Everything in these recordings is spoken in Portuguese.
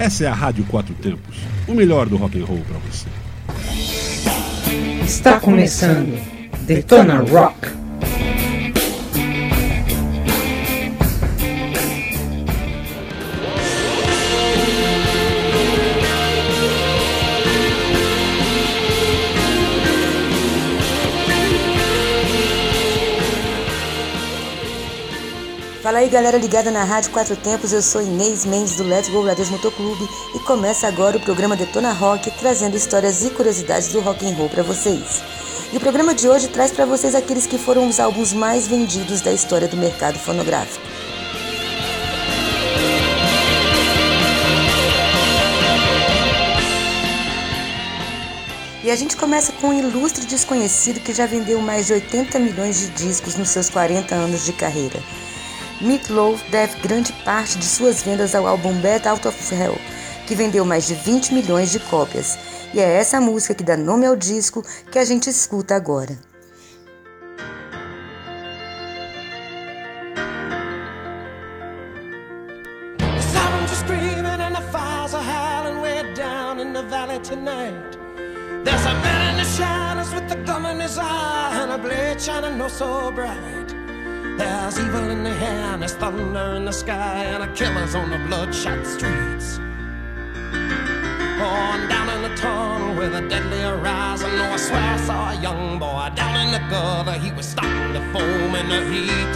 Essa é a Rádio Quatro Tempos, o melhor do rock and roll para você. Está começando Detona Rock. Fala aí galera ligada na Rádio Quatro Tempos, eu sou Inês Mendes do Let's Go Brothers Motoclube e começa agora o programa Detona Rock, trazendo histórias e curiosidades do rock and roll para vocês. E o programa de hoje traz para vocês aqueles que foram os álbuns mais vendidos da história do mercado fonográfico. E a gente começa com um ilustre desconhecido que já vendeu mais de 80 milhões de discos nos seus 40 anos de carreira. Meatloaf deve grande parte de suas vendas ao álbum Bad Out of Hell, que vendeu mais de 20 milhões de cópias. E é essa música que dá nome ao disco que a gente escuta agora. There's a man in the shadows with the gum in his eye and a blade shining no so bright. There's evil in the air, and there's thunder in the sky, and a killer's on the bloodshot streets. On down in the tunnel with a deadly horizon. Oh, I swear I saw a young boy down in the gutter. He was starting to foam in the heat.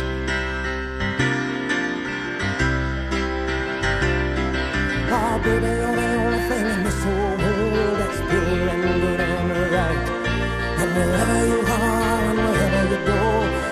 Oh, baby, you're the only thing in this whole world that's pure and good and right. And wherever you are and wherever you go.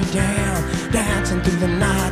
down, dancing through the night.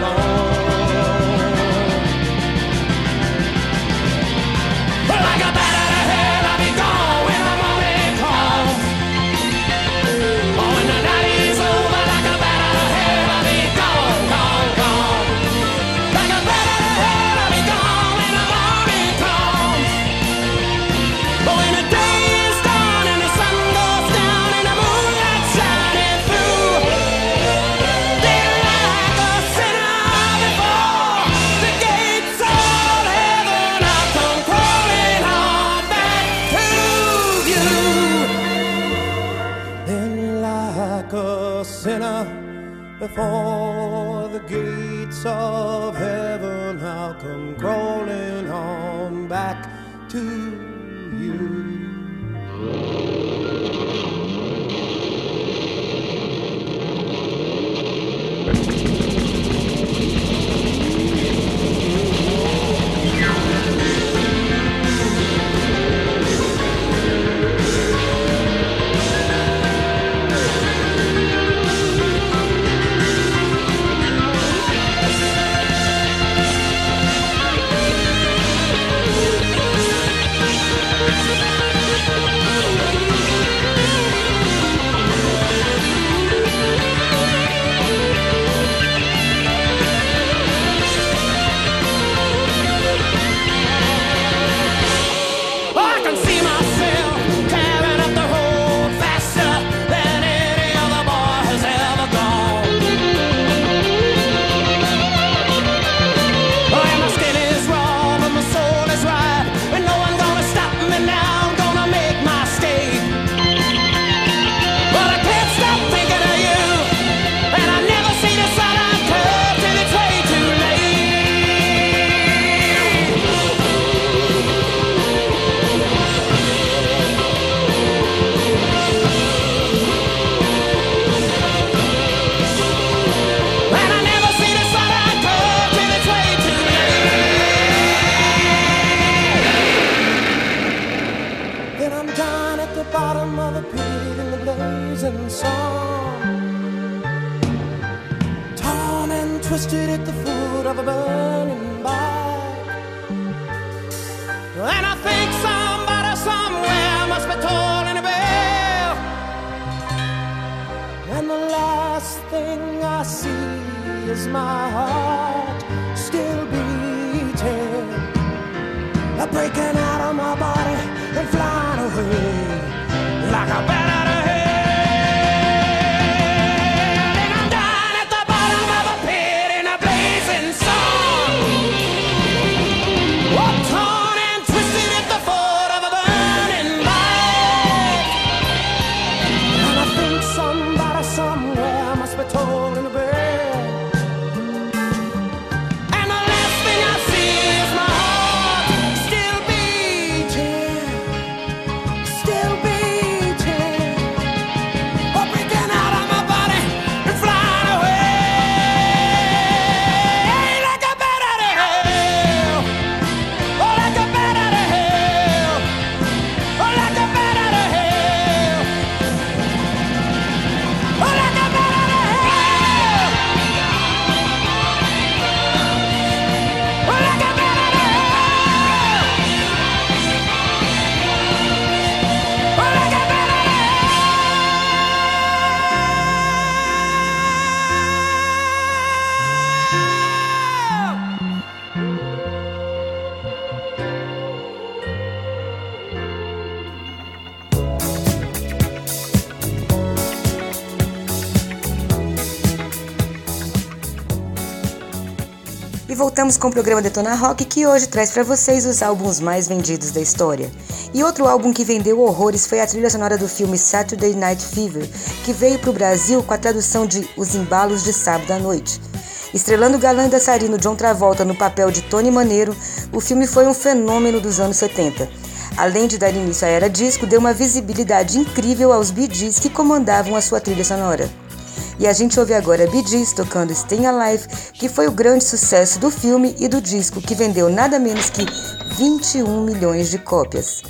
before the gates of heaven. I'll come crawling twisted at the foot of a burning bark. And I think somebody somewhere must be tolling a bell. And the last thing I see is my heart voltamos com o programa Detona Rock, que hoje traz para vocês os álbuns mais vendidos da história. E outro álbum que vendeu horrores foi a trilha sonora do filme Saturday Night Fever, que veio para o Brasil com a tradução de Os Embalos de Sábado à Noite. Estrelando o galã dançarino John Travolta no papel de Tony Maneiro, o filme foi um fenômeno dos anos 70. Além de dar início à era disco, deu uma visibilidade incrível aos Bee que comandavam a sua trilha sonora. E a gente ouve agora Bee Gees tocando Stay Alive, que foi o grande sucesso do filme e do disco, que vendeu nada menos que 21 milhões de cópias.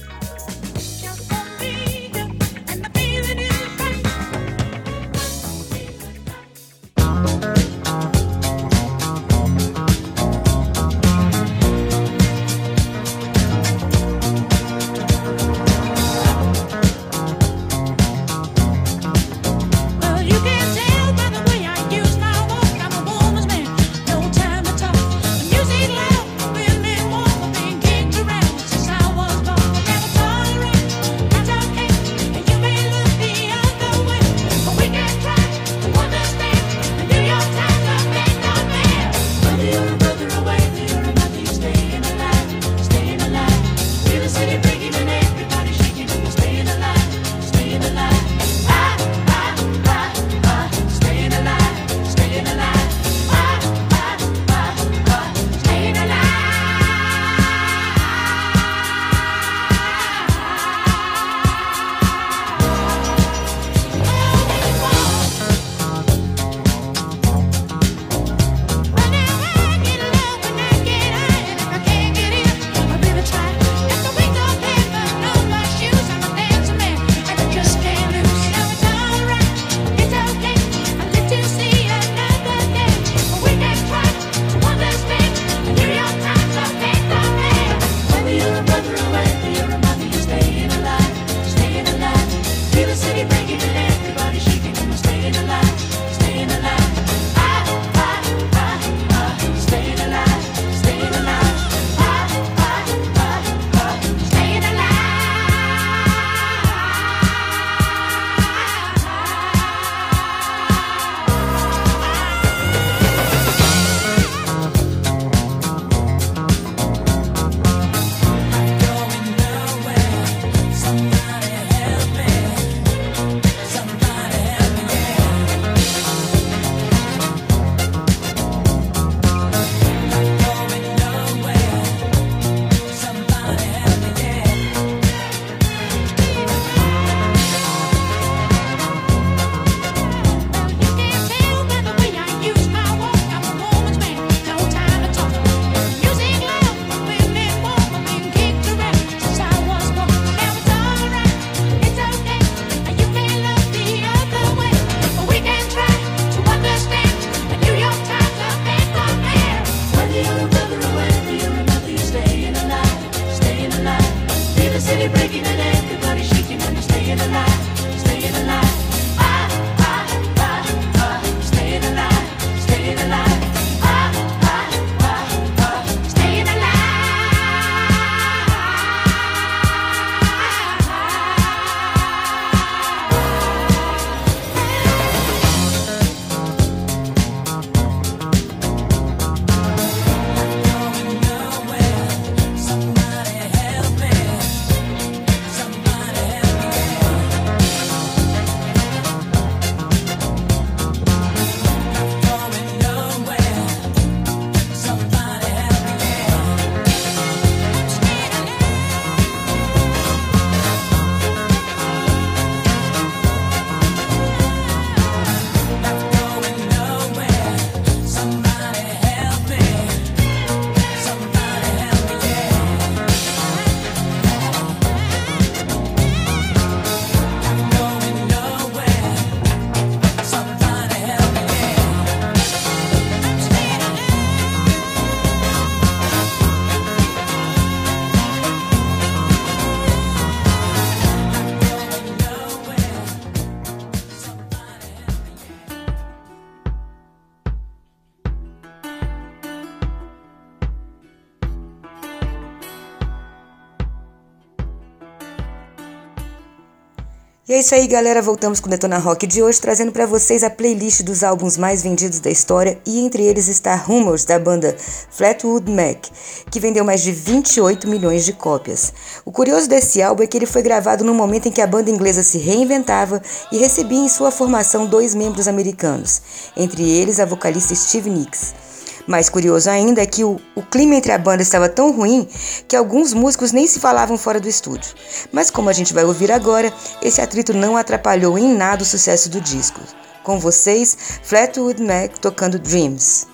Isso aí, galera. Voltamos com o Detona Rock de hoje, trazendo para vocês a playlist dos álbuns mais vendidos da história e entre eles está Rumors da banda Flatwood Mac, que vendeu mais de 28 milhões de cópias. O curioso desse álbum é que ele foi gravado no momento em que a banda inglesa se reinventava e recebia em sua formação dois membros americanos, entre eles a vocalista Steve Nicks. Mais curioso ainda é que o, o clima entre a banda estava tão ruim que alguns músicos nem se falavam fora do estúdio. Mas como a gente vai ouvir agora, esse atrito não atrapalhou em nada o sucesso do disco. Com vocês, Flatwood Mac tocando Dreams.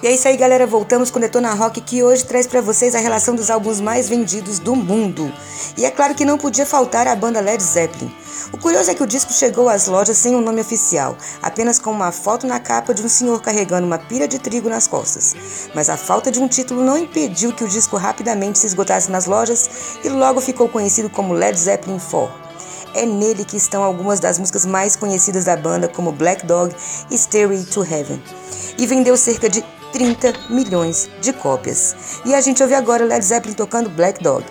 E é isso aí, galera. Voltamos com Detona Rock, que hoje traz pra vocês a relação dos álbuns mais vendidos do mundo. E é claro que não podia faltar a banda Led Zeppelin. O curioso é que o disco chegou às lojas sem um nome oficial, apenas com uma foto na capa de um senhor carregando uma pilha de trigo nas costas. Mas a falta de um título não impediu que o disco rapidamente se esgotasse nas lojas e logo ficou conhecido como Led Zeppelin 4. É nele que estão algumas das músicas mais conhecidas da banda, como Black Dog e Stairway to Heaven. E vendeu cerca de 30 milhões de cópias. E a gente ouve agora Led Zeppelin tocando Black Dog.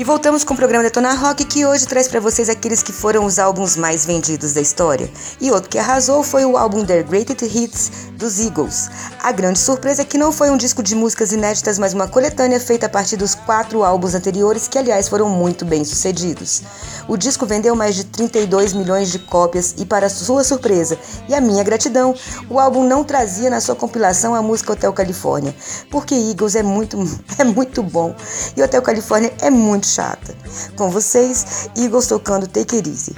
E voltamos com o programa Detona Rock, que hoje traz para vocês aqueles que foram os álbuns mais vendidos da história. E outro que arrasou foi o álbum The Greatest Hits dos Eagles. A grande surpresa é que não foi um disco de músicas inéditas, mas uma coletânea feita a partir dos quatro álbuns anteriores, que aliás foram muito bem sucedidos. O disco vendeu mais de 32 milhões de cópias e, para sua surpresa e a minha gratidão, o álbum não trazia na sua compilação a música Hotel Califórnia, porque Eagles é muito, é muito bom e Hotel Califórnia é muito chata. Com vocês, Eagles tocando Take It Easy.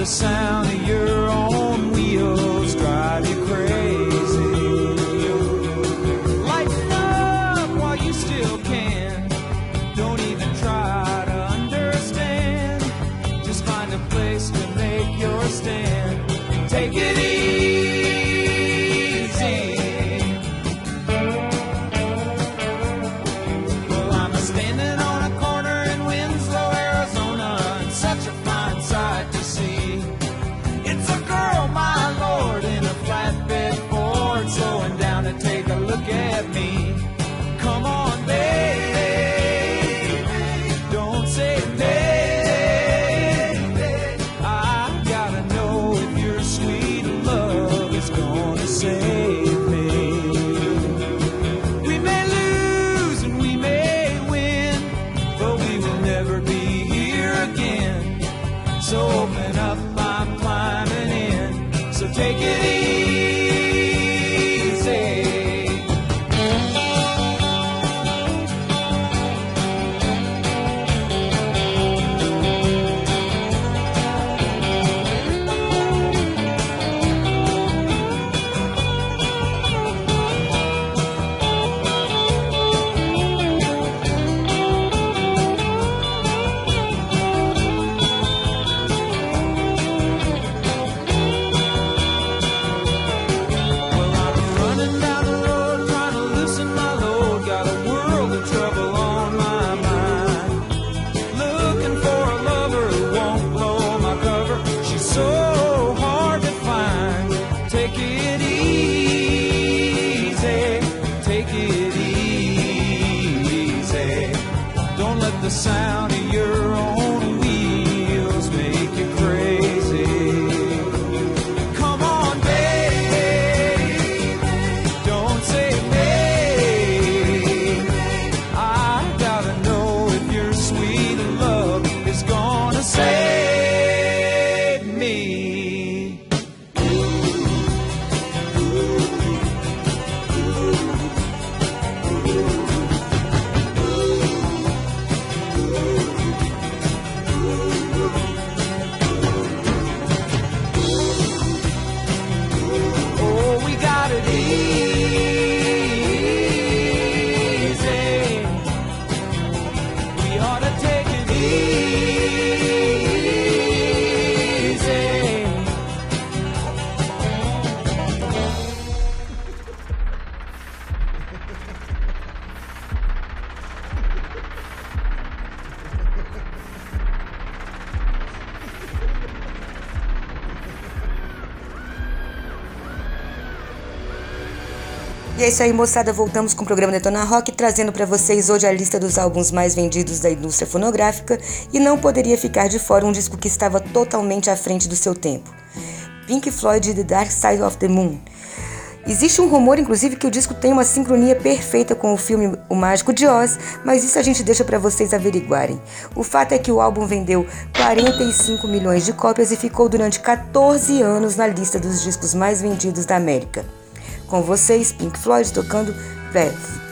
The sound E é isso aí, moçada. Voltamos com o programa Detona Rock, trazendo para vocês hoje a lista dos álbuns mais vendidos da indústria fonográfica. E não poderia ficar de fora um disco que estava totalmente à frente do seu tempo: Pink Floyd The Dark Side of the Moon. Existe um rumor, inclusive, que o disco tem uma sincronia perfeita com o filme O Mágico de Oz, mas isso a gente deixa para vocês averiguarem. O fato é que o álbum vendeu 45 milhões de cópias e ficou durante 14 anos na lista dos discos mais vendidos da América. Com vocês, Pink Floyd tocando Breath.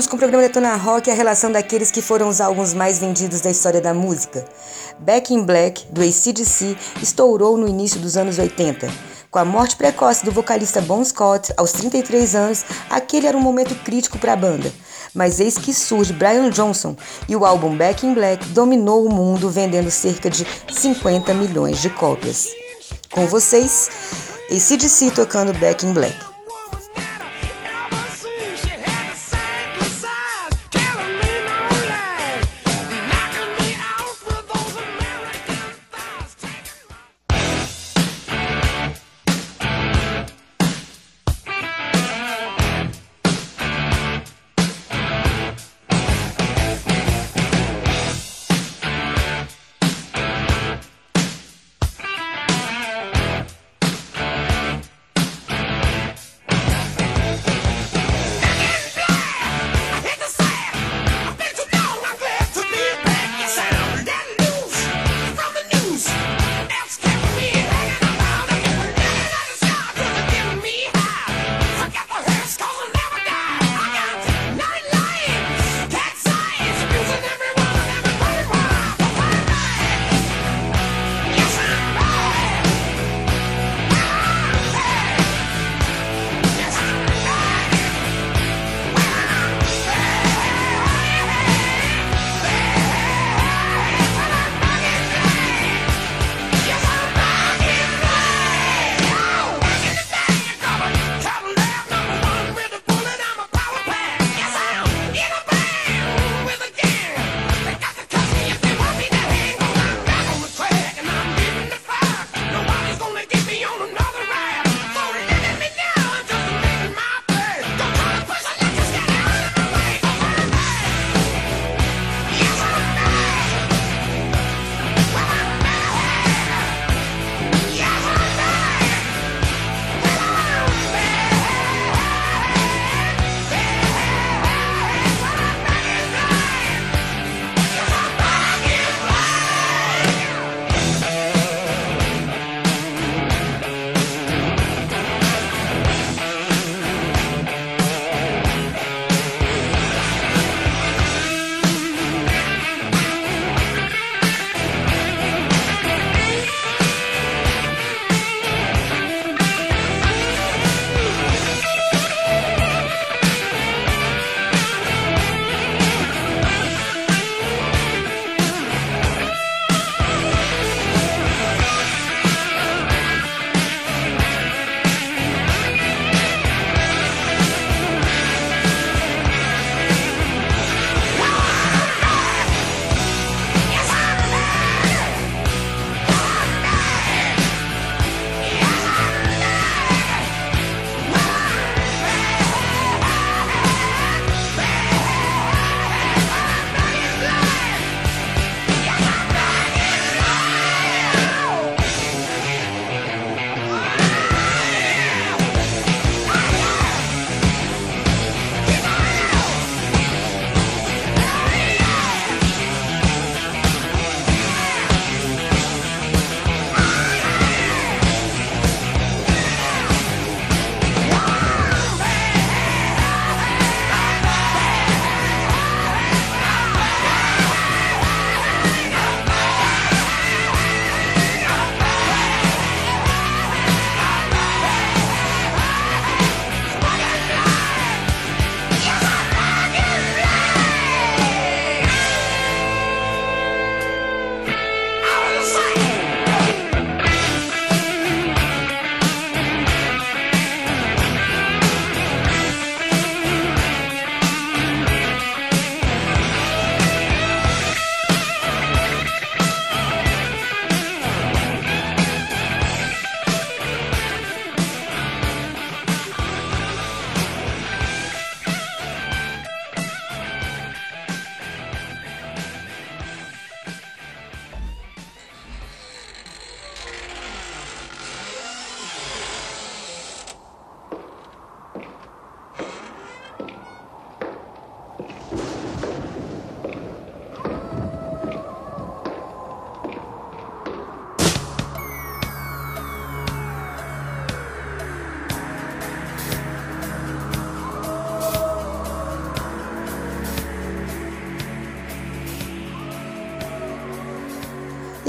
Voltamos com o programa Detona Rock e a relação daqueles que foram os álbuns mais vendidos da história da música. Back in Black, do ACDC, estourou no início dos anos 80. Com a morte precoce do vocalista Bon Scott, aos 33 anos, aquele era um momento crítico para a banda. Mas eis que surge Brian Johnson e o álbum Back in Black dominou o mundo, vendendo cerca de 50 milhões de cópias. Com vocês, ACDC tocando Back in Black.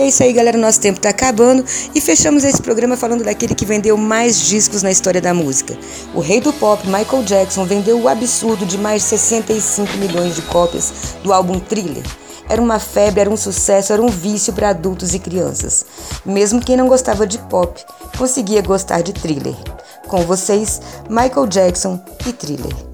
É isso aí, galera. Nosso tempo está acabando e fechamos esse programa falando daquele que vendeu mais discos na história da música. O rei do pop, Michael Jackson, vendeu o absurdo de mais de 65 milhões de cópias do álbum Thriller. Era uma febre, era um sucesso, era um vício para adultos e crianças. Mesmo quem não gostava de pop conseguia gostar de thriller. Com vocês, Michael Jackson e thriller.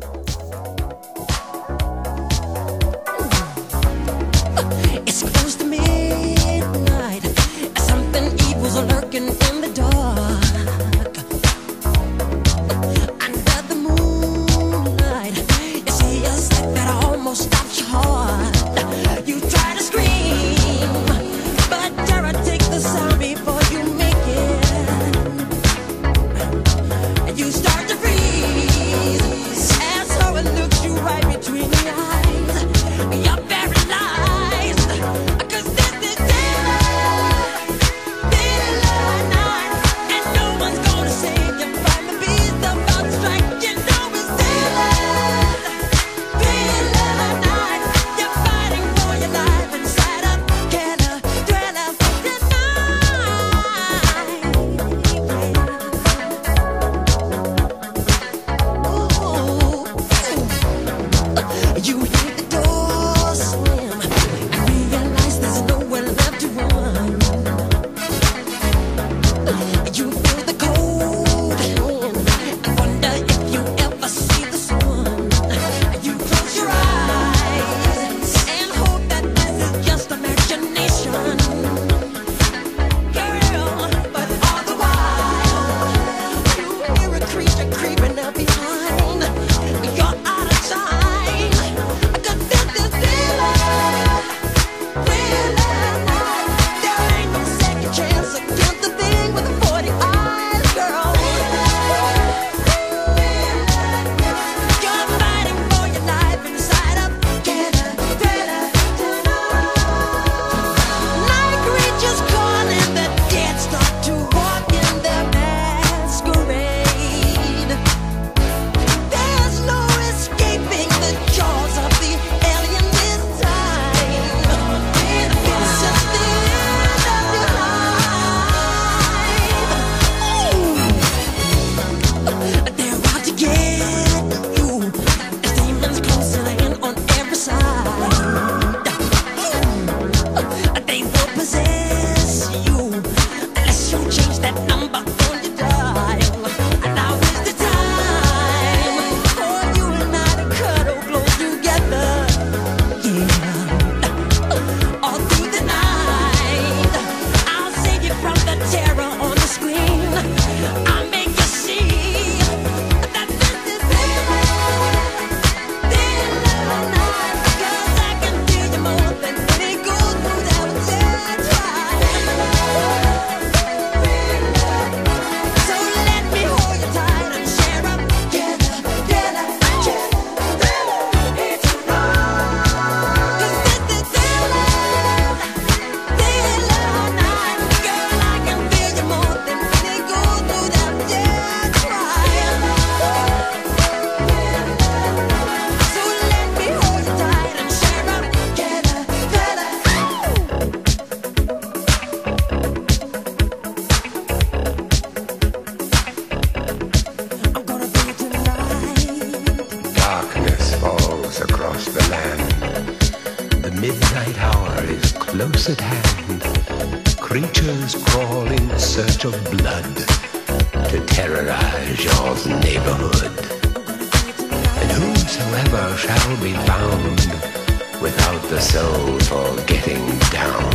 the soul for getting down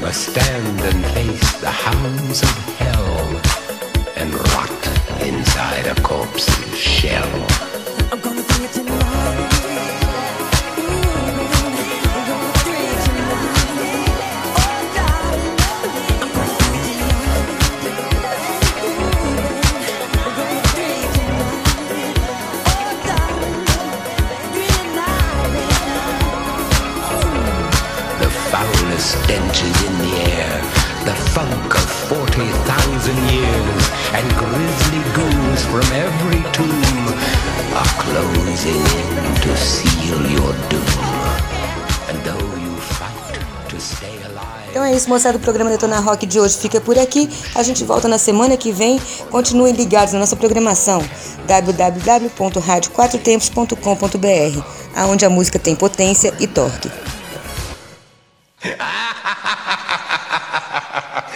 must stand and face the hounds of hell and rot inside a corpse's shell. I'm gonna bring it to life. funk of 40,000 years, and grisly goons from every tomb are closing in to seal your doom. And though you fight to stay alive. Então é isso, moçada. O programa Detona Rock de hoje fica por aqui. A gente volta na semana que vem. Continuem ligados na nossa programação www.radioquatrotempos.com.br, aonde a música tem potência e torque.